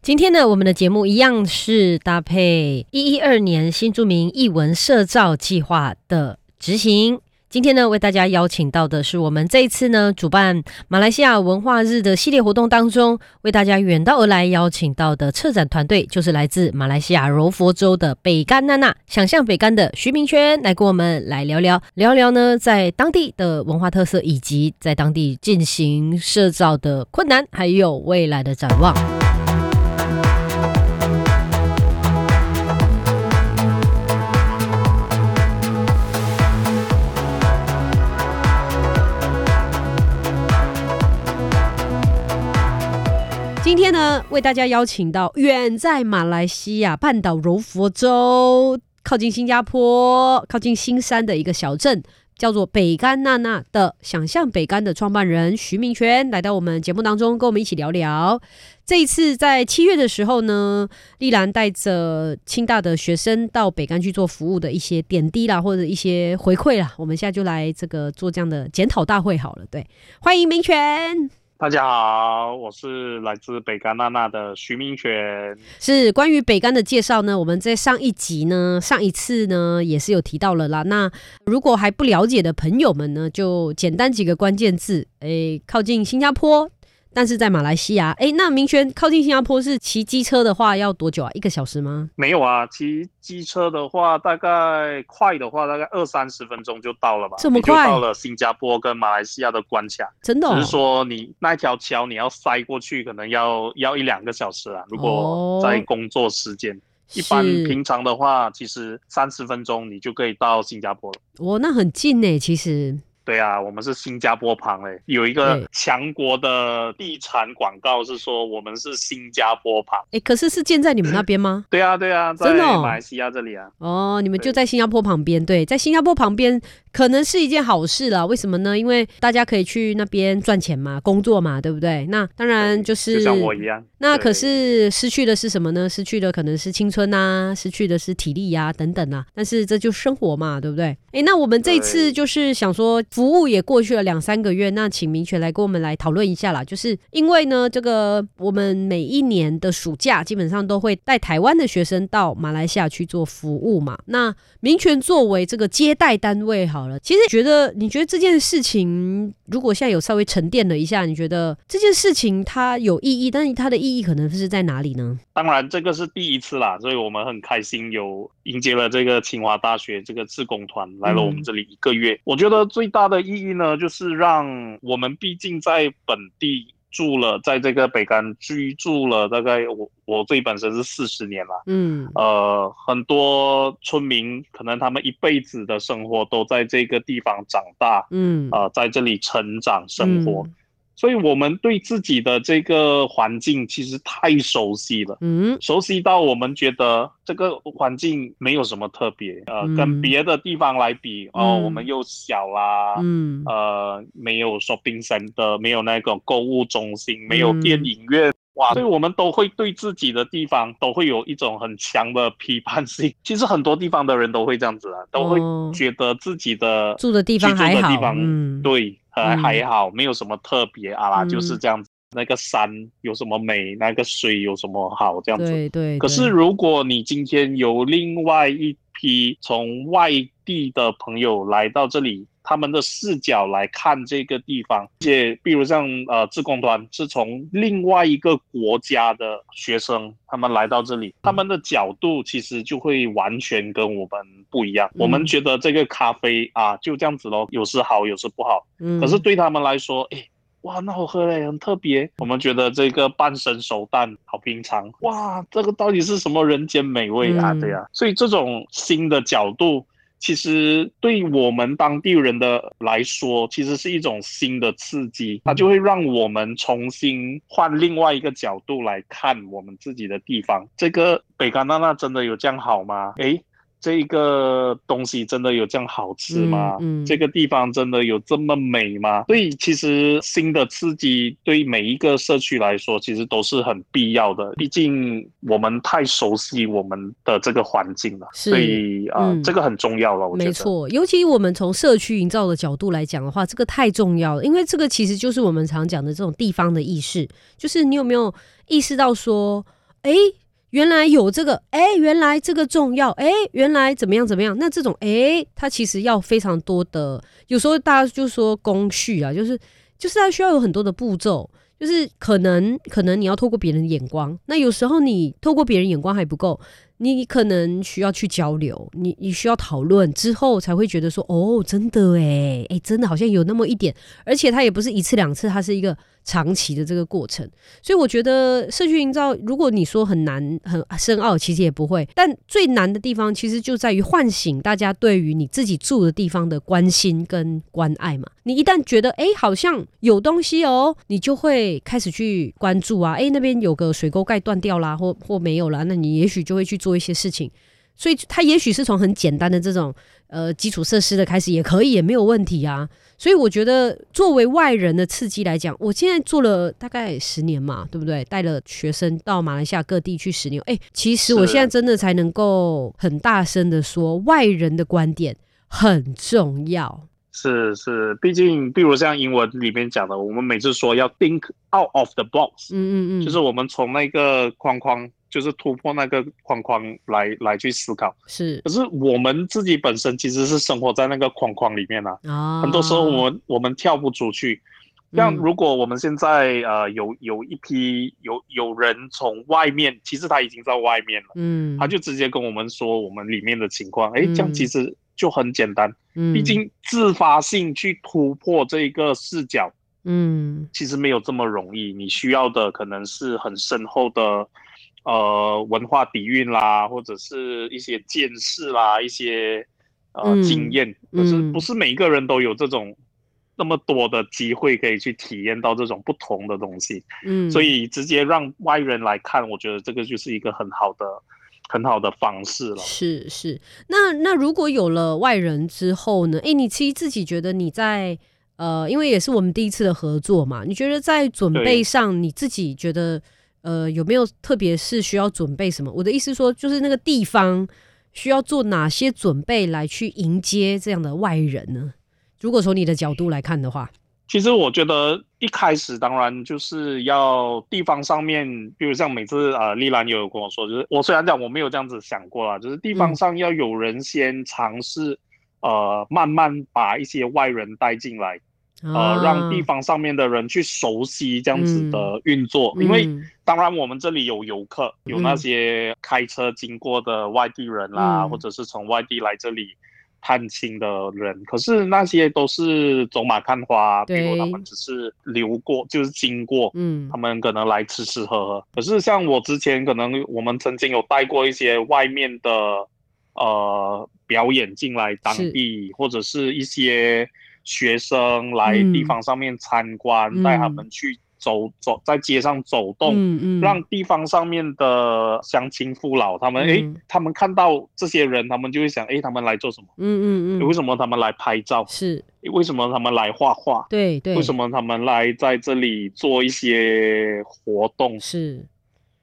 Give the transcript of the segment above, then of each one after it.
今天呢，我们的节目一样是搭配一一二年新著名译文社造计划的执行。今天呢，为大家邀请到的是我们这一次呢主办马来西亚文化日的系列活动当中，为大家远道而来邀请到的策展团队，就是来自马来西亚柔佛州的北干娜娜，想象北干的徐明轩，来跟我们来聊聊聊聊呢，在当地的文化特色，以及在当地进行社造的困难，还有未来的展望。今天呢，为大家邀请到远在马来西亚半岛柔佛州，靠近新加坡、靠近新山的一个小镇，叫做北干娜娜的想象北干的创办人徐明全，来到我们节目当中，跟我们一起聊聊。这一次在七月的时候呢，丽兰带着清大的学生到北干去做服务的一些点滴啦，或者一些回馈啦，我们现在就来这个做这样的检讨大会好了。对，欢迎明全。大家好，我是来自北干娜娜的徐明全。是关于北干的介绍呢，我们在上一集呢，上一次呢也是有提到了啦。那如果还不了解的朋友们呢，就简单几个关键字，诶，靠近新加坡。但是在马来西亚，哎，那明轩靠近新加坡是骑机车的话要多久啊？一个小时吗？没有啊，骑机车的话，大概快的话，大概二三十分钟就到了吧。这么快？到了新加坡跟马来西亚的关卡，真的？只是说你那条桥你要塞过去，可能要要一两个小时啊。如果在工作时间，一般平常的话，其实三十分钟你就可以到新加坡了。哦，那很近呢，其实。对啊，我们是新加坡旁诶，有一个强国的地产广告是说我们是新加坡旁。哎，可是是建在你们那边吗？对啊，对啊，在马来西亚这里啊。哦，你们就在新加坡旁边，对，在新加坡旁边可能是一件好事了。为什么呢？因为大家可以去那边赚钱嘛，工作嘛，对不对？那当然就是像我一样。那可是失去的是什么呢？失去的可能是青春呐，失去的是体力呀，等等啊。但是这就生活嘛，对不对？哎，那我们这次就是想说。服务也过去了两三个月，那请明权来跟我们来讨论一下啦。就是因为呢，这个我们每一年的暑假基本上都会带台湾的学生到马来西亚去做服务嘛。那明权作为这个接待单位，好了，其实觉得你觉得这件事情，如果现在有稍微沉淀了一下，你觉得这件事情它有意义，但是它的意义可能是在哪里呢？当然，这个是第一次啦，所以我们很开心有迎接了这个清华大学这个志工团来了我们这里一个月。我觉得最大的意义呢，就是让我们毕竟在本地住了，在这个北干居住了大概我我自己本身是四十年了，嗯，呃，很多村民可能他们一辈子的生活都在这个地方长大，嗯，啊，在这里成长生活。所以，我们对自己的这个环境其实太熟悉了，嗯，熟悉到我们觉得这个环境没有什么特别，呃，跟别的地方来比，哦，我们又小啦，嗯，呃，没有 shopping center，没有那个购物中心，没有电影院，哇，所以我们都会对自己的地方都会有一种很强的批判性。其实很多地方的人都会这样子啊，都会觉得自己的住的地方还好，嗯，对。还还好，没有什么特别啊啦，就是这样子。那个山有什么美？那个水有什么好？这样子。对对。可是如果你今天有另外一批从外地的朋友来到这里，他们的视角来看这个地方，且比如像呃，自贡团是从另外一个国家的学生，他们来到这里，他们的角度其实就会完全跟我们不一样。我们觉得这个咖啡啊，就这样子咯，有时好，有时不好。嗯。可是对他们来说，哎，哇，那好喝嘞，很特别。我们觉得这个半生熟蛋好平常，哇，这个到底是什么人间美味啊？对呀。所以这种新的角度。其实对我们当地人的来说，其实是一种新的刺激，它就会让我们重新换另外一个角度来看我们自己的地方。这个北干那那真的有这样好吗？诶，这个东西真的有这样好吃吗？嗯嗯这个地方真的有这么美吗？所以其实新的刺激对每一个社区来说，其实都是很必要的。毕竟我们太熟悉我们的这个环境了，所以啊、呃嗯这个很重要了。我觉得没，错，尤其我们从社区营造的角度来讲的话，这个太重要了，因为这个其实就是我们常讲的这种地方的意识，就是你有没有意识到说，哎，原来有这个，哎，原来这个重要，哎，原来怎么样怎么样？那这种，哎，它其实要非常多的，有时候大家就说工序啊，就是就是它需要有很多的步骤。就是可能可能你要透过别人的眼光，那有时候你透过别人眼光还不够，你可能需要去交流，你你需要讨论之后才会觉得说，哦，真的诶，诶，真的好像有那么一点，而且它也不是一次两次，它是一个长期的这个过程。所以我觉得社区营造，如果你说很难很深奥，其实也不会。但最难的地方其实就在于唤醒大家对于你自己住的地方的关心跟关爱嘛。你一旦觉得诶，好像有东西哦，你就会开始去关注啊，诶，那边有个水沟盖断掉啦，或或没有啦，那你也许就会去做一些事情。所以它也许是从很简单的这种呃基础设施的开始，也可以，也没有问题啊。所以我觉得，作为外人的刺激来讲，我现在做了大概十年嘛，对不对？带了学生到马来西亚各地去十年，哎、其实我现在真的才能够很大声的说，外人的观点很重要。是是，毕竟，比如像英文里面讲的，我们每次说要 think out of the box，、嗯嗯嗯，就是我们从那个框框，就是突破那个框框来来去思考。是。可是我们自己本身其实是生活在那个框框里面啊，啊，很多时候我们我们跳不出去。像嗯。如果我们现在呃有有一批有有人从外面，其实他已经在外面了，嗯，他就直接跟我们说我们里面的情况，哎，这样嗯。其实就很简单。嗯毕竟自发性去突破这个视角，嗯其实没有这么容易。你需要的可能是很深厚的呃文化底蕴啦，或者是一些见识啦，一些呃、嗯经验。可是嗯不是每一个人都有这种那么多的机会可以去体验到这种不同的东西，嗯，所以直接让外人来看，我觉得这个就是一个很好的。很好的方式了，是是，那那如果有了外人之后呢？诶，你其实自己觉得你在呃，因为也是我们第一次的合作嘛，你觉得在准备上，你自己觉得呃有没有特别是需要准备什么？我的意思说，就是那个地方需要做哪些准备来去迎接这样的外人呢？如果从你的角度来看的话，其实我觉得一开始当然就是要地方上面，比如像每次呃丽兰也有跟我说，就是我虽然讲我没有这样子想过啦，就是地方嗯上要有人先尝试，呃慢慢把一些外人带进来，呃让地啊方上面的人去熟悉这样子的运作，因为嗯当然我们这里有游客，有那嗯。些开车经过的外地人啦，嗯。或者是从外地来这里。探亲的人，可是那些都是走马看花，比如他们只是流过，就是经过，嗯。他们可能来吃吃喝喝。可是像我之前可能我们曾经有带过一些外面的呃表演进来当地，或者是一些学生来嗯。地方上面参观，带他嗯。们去走走在街上走动。嗯嗯让地方上面的乡亲父老，他们诶，嗯他们看到这些人，他们就会想，诶，他们来做什么？嗯嗯嗯为什么他们来拍照？是为什么他们来画画？对对，为什么他们来在这里做一些活动？是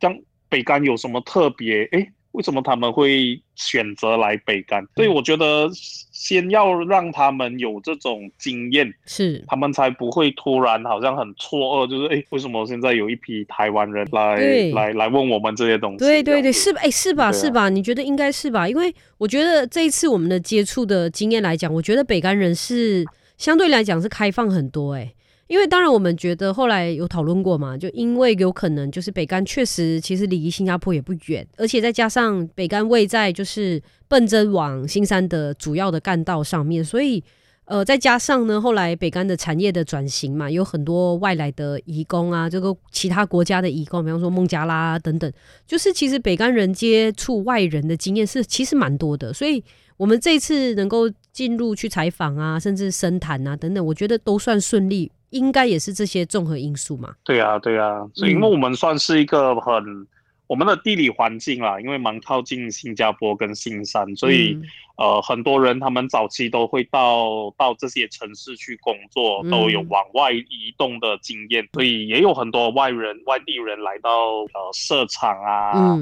像北干有什么特别？诶，为什么他们会选择来北干？所以嗯我觉得先要让他们有这种经验，是他们才不会突然好像很错愕，就是诶，为什么现在有一批台湾人来对来来问我们这些东西？对对对，是吧？哎、是吧？啊是吧？你觉得应该是吧？因为我觉得这一次我们的接触的经验来讲，我觉得北干人是相对来讲是开放很多哎、因为当然我们觉得后来有讨论过嘛，就因为有可能就是北干确实其实离新加坡也不远，而且再加上北干位在就是奔真往新山的主要的干道上面，所以。呃，再加上呢，后来北干的产业的转型嘛，有很多外来的移工啊，这个其他国家的移工，比方说孟加拉、啊、等等，就是其实北干人接触外人的经验是其实蛮多的，所以我们这次能够进入去采访啊，甚至深谈啊等等，我觉得都算顺利，应该也是这些综合因素嘛。对啊，对啊，所以因为我们算是一个很我们的地理环境啦，因为蛮靠近新加坡跟新山，所以、嗯呃很多人他们早期都会到到这些城市去工作，嗯都有往外移动的经验，所以也有很多外人外地人来到呃设厂啊。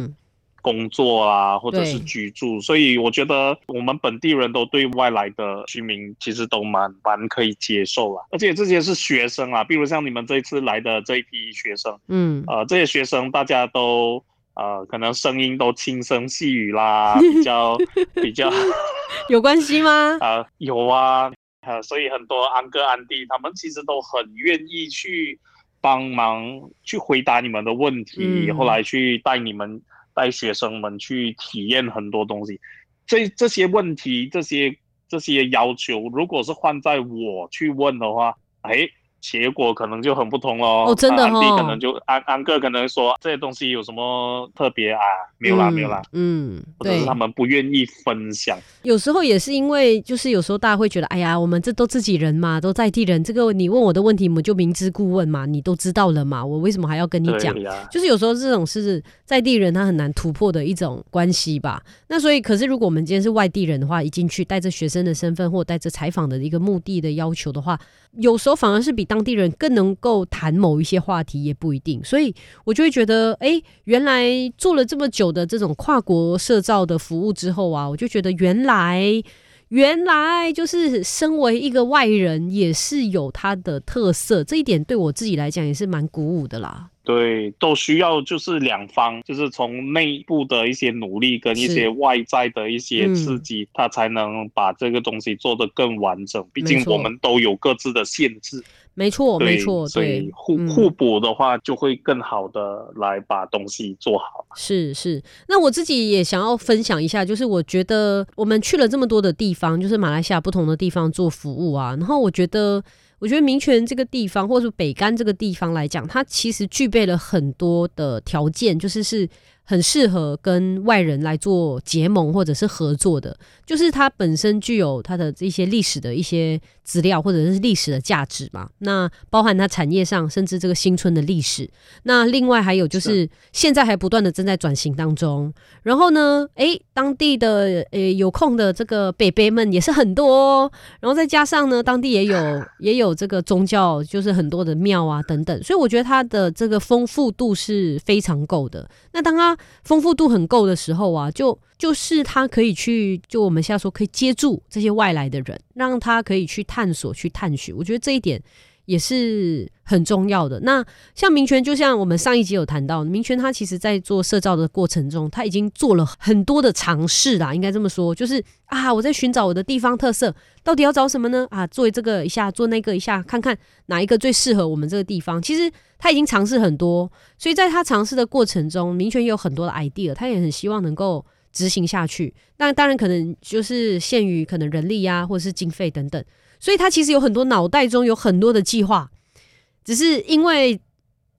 嗯，工作啊，或者是居住，所以我觉得我们本地人都对外来的居民其实都蛮蛮可以接受啦，而且这些是学生啊，比如像你们这一次来的这一批学生，嗯，呃，这些学生大家都呃，可能声音都轻声细语啦，比较比较 有关系吗？呃有啊，呃，所以很多安哥安弟他们其实都很愿意去帮忙去回答你们的问题，嗯。后来去带你们带学生们去体验很多东西。这这些问题，这些这些要求，如果是换在我去问的话，哎。结果可能就很不同喽。哦真的安迪哦可能就安安哥可能说这些东西有什么特别啊？没有啦，嗯没有啦，嗯，对或者是，他们不愿意分享。有时候也是因为，就是有时候大家会觉得，哎呀，我们这都自己人嘛，都在地人，这个你问我的问题，我们就明知故问嘛，你都知道了嘛，我为什么还要跟你讲？就是有时候这种是在地人他很难突破的一种关系吧。那所以，可是如果我们今天是外地人的话，一进去带着学生的身份或带着采访的一个目的的要求的话，有时候反而是比当地人更能够谈某一些话题，也不一定。所以我就会觉得，哎，原来做了这么久的这种跨国社造的服务之后啊，我就觉得原来。原来就是身为一个外人，也是有他的特色，这一点对我自己来讲也是蛮鼓舞的啦。对，都需要就是两方，就是从内部的一些努力跟一些外在的一些嗯刺激，它才能把这个东西做得更完整。毕竟我们都有各自的限制，没错，没错，所对以，互嗯互补的话，就会更好的来把东西做好。是是，那我自己也想要分享一下，就是我觉得我们去了这么多的地方，就是马来西亚不同的地方做服务啊，然后我觉得。我觉得民权这个地方，或者说北干这个地方来讲，它其实具备了很多的条件，就是是很适合跟外人来做结盟或者是合作的。就是它本身具有它的这些历史的一些资料，或者是历史的价值嘛。那包含它产业上，甚至这个新村的历史。那另外还有就是现在还不断的正在转型当中。然后呢，诶，当地的诶有空的这个北北们也是很多哦。然后再加上呢，当地也有也有这个宗教，就是很多的庙啊等等。所以我觉得它的这个丰富度是非常够的。那当它丰富度很够的时候啊，就就是他可以去，就我们现在说可以接住这些外来的人，让他可以去探索、去探寻。我觉得这一点也是很重要的。那像民权，就像我们上一集有谈到，民权他其实在做社造的过程中，他已经做了很多的尝试啦，应该这么说，就是啊，我在寻找我的地方特色，到底要找什么呢？啊，做这个一下，做那个一下，看看哪一个最适合我们这个地方。其实他已经尝试很多，所以在他尝试的过程中，民权也有很多的 idea，他也很希望能够。执行下去，那当然可能就是限于可能人力呀、或者是经费等等，所以他其实有很多脑袋中有很多的计划，只是因为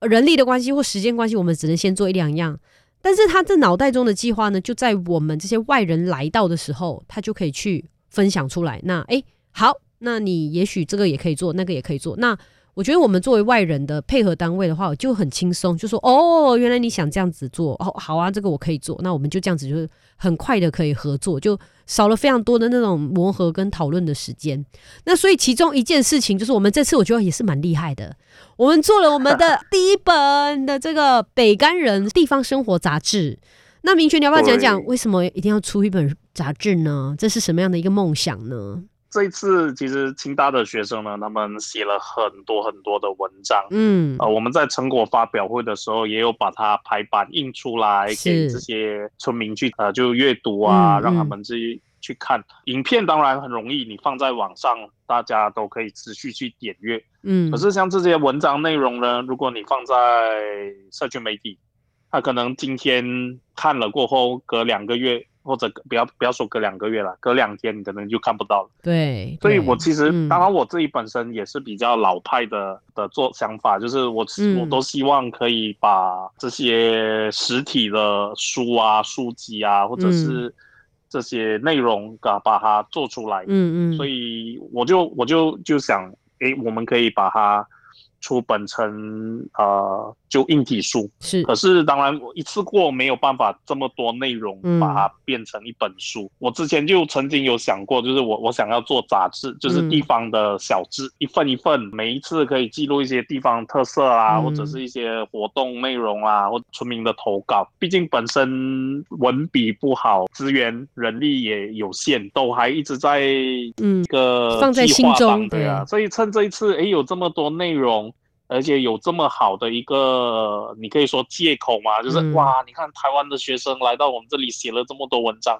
人力的关系或时间关系，我们只能先做一两样。但是他这脑袋中的计划呢，就在我们这些外人来到的时候，他就可以去分享出来。那诶，好，那你也许这个也可以做，那个也可以做。那我觉得我们作为外人的配合单位的话，我就很轻松，就说哦，原来你想这样子做，哦，好啊，这个我可以做，那我们就这样子，就是很快的可以合作，就少了非常多的那种磨合跟讨论的时间。那所以其中一件事情就是，我们这次我觉得也是蛮厉害的，我们做了我们的 第一本的这个北干人地方生活杂志。那明权，你要不要讲讲为什么一定要出一本杂志呢？这是什么样的一个梦想呢？这一次其实清大的学生呢，他们写了很多很多的文章。嗯呃，我们在成果发表会的时候，也有把它排版印出来，给这些村民去呃就阅读啊，嗯让他嗯们自己去看。影片当然很容易，你放在网上，大家都可以持续去点阅。嗯，可是像这些文章内容呢，如果你放在社区媒体，他可能今天看了过后，隔两个月或者不要不要说隔两个月了，隔两天你可能就看不到了。对，所以我其实，嗯当然我自己本身也是比较老派的的做想法，就是我、嗯我都希望可以把这些实体的书啊、书籍啊，或者是、这些内容啊，把它做出来。嗯嗯，所以我就我就就想，诶，我们可以把它出本成呃就硬体书。是。可是当然，我一次过没有办法这么多内容嗯。把它变成一本书。我之前就曾经有想过，就是我我想要做杂志，就是嗯。地方的小志，一份一份，每一次可以记录一些地方特色啊，嗯。或者是一些活动内容啊，或村民的投稿。毕竟本身文笔不好，资源人力也有限，都还一直在嗯。一个放在计划心中对。啊，所以趁这一次，哎，有这么多内容，而且有这么好的一个，你可以说借口嘛，就是、嗯哇，你看台湾的学生来到我们这里写了这么多文章，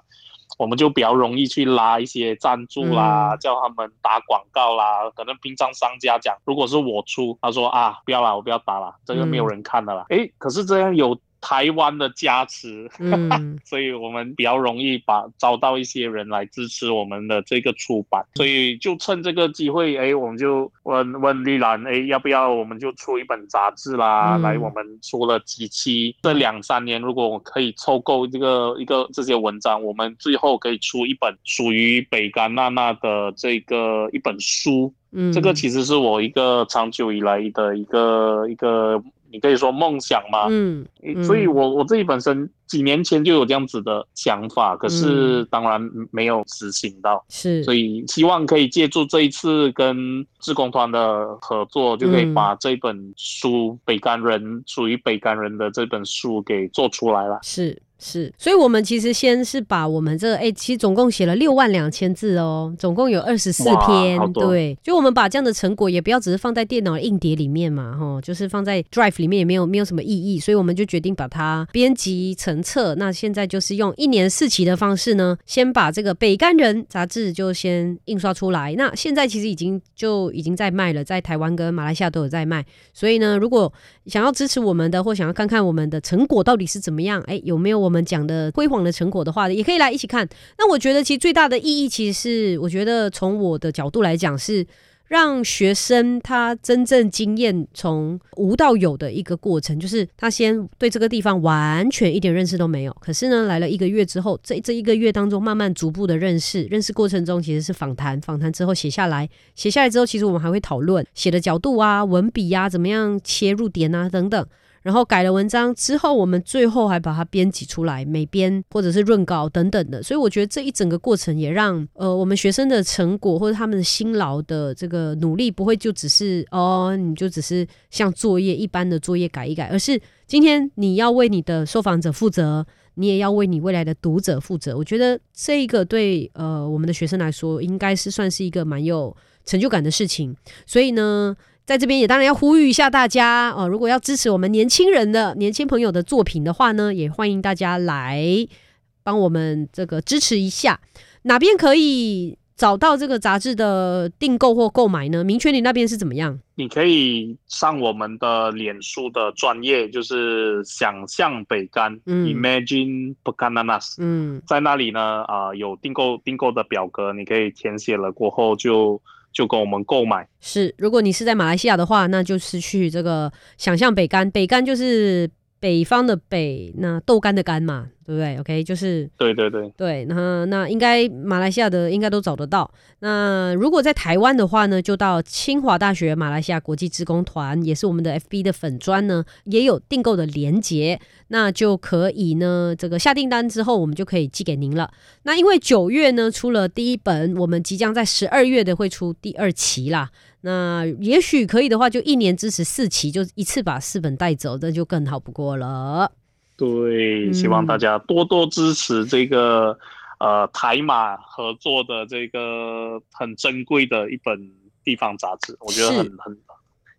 我们就比较容易去拉一些赞助啦，嗯叫他们打广告啦。可能平常商家讲，如果是我出，他说啊，不要啦，我不要打啦，这个没有人看的啦。诶，可是这样有台湾的加持，嗯 所以我们比较容易把招到一些人来支持我们的这个出版，所以就趁这个机会，哎，我们就问问丽兰，哎，要不要我们就出一本杂志啦？嗯来，我们出了几期，这两三年如果我可以凑够这个一个这些文章，我们最后可以出一本属于北干娜娜的这个一本书。嗯，这个其实是我一个长久以来的一个一个，你可以说梦想嘛。嗯嗯。所以我我自己本身几年前就有这样子的想法，可是当然没有执行到，是，所以希望可以借助这一次跟志工团的合作，就可以嗯。把这本书《北干人》属于北干人的这本书给做出来了。是是，所以我们其实先是把我们这个，哎、其实总共写了六万两千字哦，总共有二十四篇，对，就我们把这样的成果也不要只是放在电脑的硬碟里面嘛，哈，就是放在 Drive 里面也没有没有什么意义，所以我们就决定把它编辑成册。那现在就是用一年四期的方式呢，先把这个《北干人》杂志就先印刷出来。那现在其实已经就已经在卖了，在台湾跟马来西亚都有在卖。所以呢，如果想要支持我们的，或想要看看我们的成果到底是怎么样，哎，有没有我我们讲的辉煌的成果的话，也可以来一起看。那我觉得其实最大的意义，其实是我觉得从我的角度来讲是。让学生他真正经验从无到有的一个过程，就是他先对这个地方完全一点认识都没有，可是呢，来了一个月之后，这这一个月当中慢慢逐步的认识，认识过程中其实是访谈，访谈之后写下来，写下来之后，其实我们还会讨论写的角度啊、文笔啊、怎么样切入点啊等等。然后改了文章之后，我们最后还把它编辑出来，美编或者是润稿等等的。所以我觉得这一整个过程也让呃我们学生的成果或者他们的辛劳的这个努力，不会就只是哦，你就只是像作业一般的作业改一改，而是今天你要为你的受访者负责，你也要为你未来的读者负责。我觉得这一个对呃我们的学生来说，应该是算是一个蛮有成就感的事情。所以呢。在这边也当然要呼吁一下大家哦，如果要支持我们年轻人的年轻朋友的作品的话呢，也欢迎大家来帮我们这个支持一下。哪边可以找到这个杂志的订购或购买呢？明确你那边是怎么样？你可以上我们的脸书的专业，就是想象北干、嗯 Imagine Pekananas，嗯在那里呢，啊、有订购订购的表格，你可以填写了过后就就跟我们购买。是，如果你是在马来西亚的话，那就是去这个想象北干，北干就是北方的北，那豆干的干嘛，对不对？OK，就是对对对，对，那那应该马来西亚的应该都找得到。那如果在台湾的话呢，就到清华大学马来西亚国际职工团，也是我们的 FB 的粉砖呢，也有订购的连接，那就可以呢，这个下订单之后，我们就可以寄给您了。那因为九月呢出了第一本，我们即将在十二月的会出第二期啦。那也许可以的话，就一年支持四期，就一次把四本带走，那就更好不过了。对，嗯希望大家多多支持这个呃台马合作的这个很珍贵的一本地方杂志，我觉得很很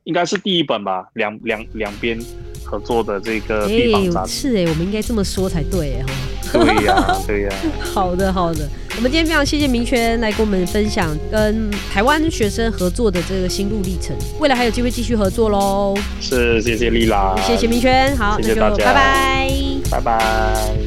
应该是第一本吧，两两两边合作的这个哎、地方杂志。是哎、我们应该这么说才对哎哈。对呀、对呀、好的，好的。我们今天非常谢谢明轩来跟我们分享跟台湾学生合作的这个心路历程，未来还有机会继续合作喽。是谢谢丽拉，谢谢明轩，好，谢谢大家拜拜。拜拜。